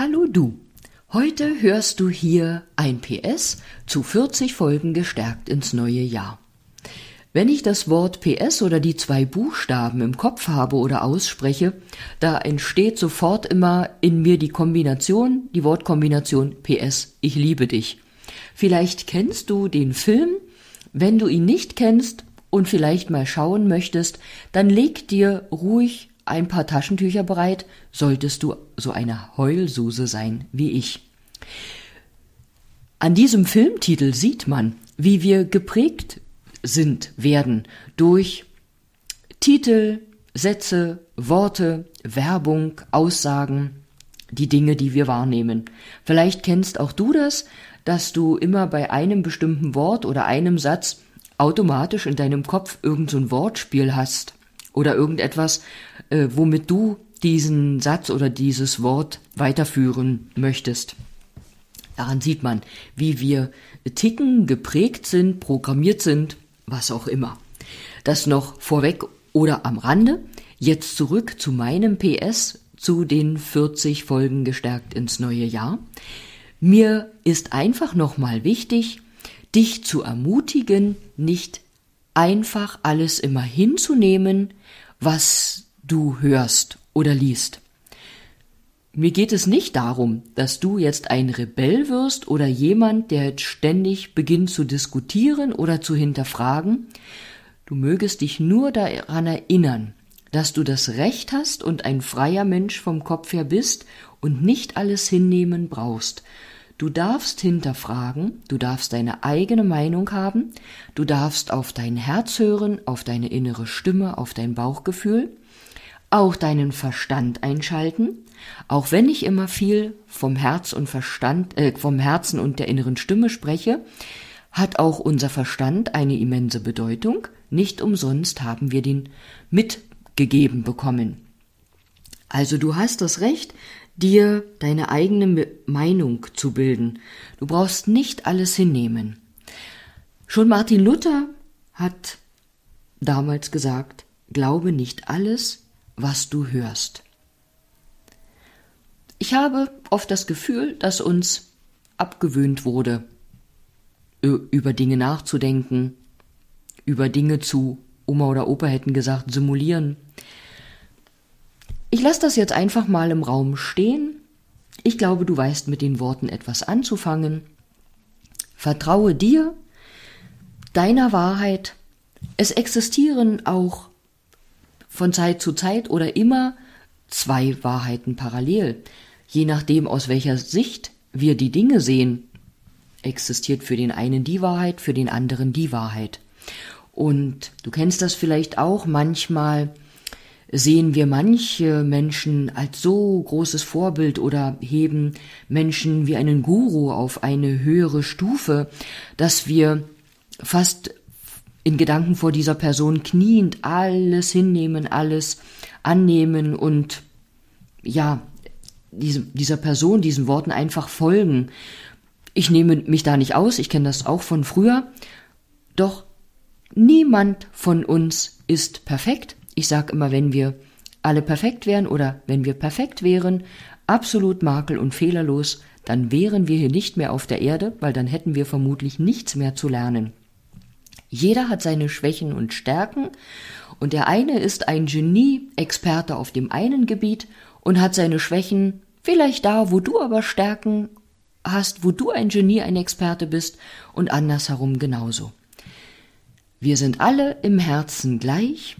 Hallo du. Heute hörst du hier ein PS zu 40 Folgen gestärkt ins neue Jahr. Wenn ich das Wort PS oder die zwei Buchstaben im Kopf habe oder ausspreche, da entsteht sofort immer in mir die Kombination, die Wortkombination PS, ich liebe dich. Vielleicht kennst du den Film, wenn du ihn nicht kennst und vielleicht mal schauen möchtest, dann leg dir ruhig ein paar Taschentücher bereit, solltest du so eine Heulsuse sein wie ich. An diesem Filmtitel sieht man, wie wir geprägt sind, werden durch Titel, Sätze, Worte, Werbung, Aussagen, die Dinge, die wir wahrnehmen. Vielleicht kennst auch du das, dass du immer bei einem bestimmten Wort oder einem Satz automatisch in deinem Kopf irgendein so Wortspiel hast oder irgendetwas, äh, womit du diesen Satz oder dieses Wort weiterführen möchtest. Daran sieht man, wie wir ticken, geprägt sind, programmiert sind, was auch immer. Das noch vorweg oder am Rande. Jetzt zurück zu meinem PS, zu den 40 Folgen gestärkt ins neue Jahr. Mir ist einfach nochmal wichtig, dich zu ermutigen, nicht einfach alles immer hinzunehmen, was du hörst oder liest. Mir geht es nicht darum, dass du jetzt ein Rebell wirst oder jemand, der jetzt ständig beginnt zu diskutieren oder zu hinterfragen. Du mögest dich nur daran erinnern, dass du das Recht hast und ein freier Mensch vom Kopf her bist und nicht alles hinnehmen brauchst, Du darfst hinterfragen, du darfst deine eigene Meinung haben, du darfst auf dein Herz hören, auf deine innere Stimme, auf dein Bauchgefühl, auch deinen Verstand einschalten, auch wenn ich immer viel vom Herz und Verstand, äh, vom Herzen und der inneren Stimme spreche, hat auch unser Verstand eine immense Bedeutung. Nicht umsonst haben wir den mitgegeben bekommen. Also du hast das Recht, dir deine eigene Meinung zu bilden. Du brauchst nicht alles hinnehmen. Schon Martin Luther hat damals gesagt, glaube nicht alles, was du hörst. Ich habe oft das Gefühl, dass uns abgewöhnt wurde, über Dinge nachzudenken, über Dinge zu, Oma oder Opa hätten gesagt, simulieren. Ich lasse das jetzt einfach mal im Raum stehen. Ich glaube, du weißt mit den Worten etwas anzufangen. Vertraue dir, deiner Wahrheit. Es existieren auch von Zeit zu Zeit oder immer zwei Wahrheiten parallel. Je nachdem, aus welcher Sicht wir die Dinge sehen, existiert für den einen die Wahrheit, für den anderen die Wahrheit. Und du kennst das vielleicht auch manchmal, sehen wir manche Menschen als so großes Vorbild oder heben Menschen wie einen Guru auf eine höhere Stufe, dass wir fast in Gedanken vor dieser Person kniend alles hinnehmen, alles annehmen und ja, diesem, dieser Person, diesen Worten einfach folgen. Ich nehme mich da nicht aus, ich kenne das auch von früher, doch niemand von uns ist perfekt ich sage immer, wenn wir alle perfekt wären oder wenn wir perfekt wären, absolut makel- und fehlerlos, dann wären wir hier nicht mehr auf der Erde, weil dann hätten wir vermutlich nichts mehr zu lernen. Jeder hat seine Schwächen und Stärken und der eine ist ein Genie-Experte auf dem einen Gebiet und hat seine Schwächen vielleicht da, wo du aber Stärken hast, wo du ein Genie, ein Experte bist und andersherum genauso. Wir sind alle im Herzen gleich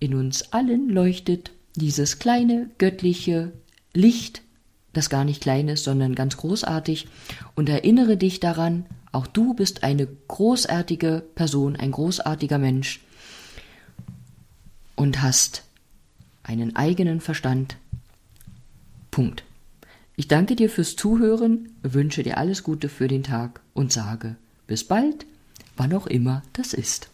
in uns allen leuchtet dieses kleine göttliche Licht, das gar nicht klein ist, sondern ganz großartig, und erinnere dich daran, auch du bist eine großartige Person, ein großartiger Mensch und hast einen eigenen Verstand. Punkt. Ich danke dir fürs Zuhören, wünsche dir alles Gute für den Tag und sage bis bald, wann auch immer das ist.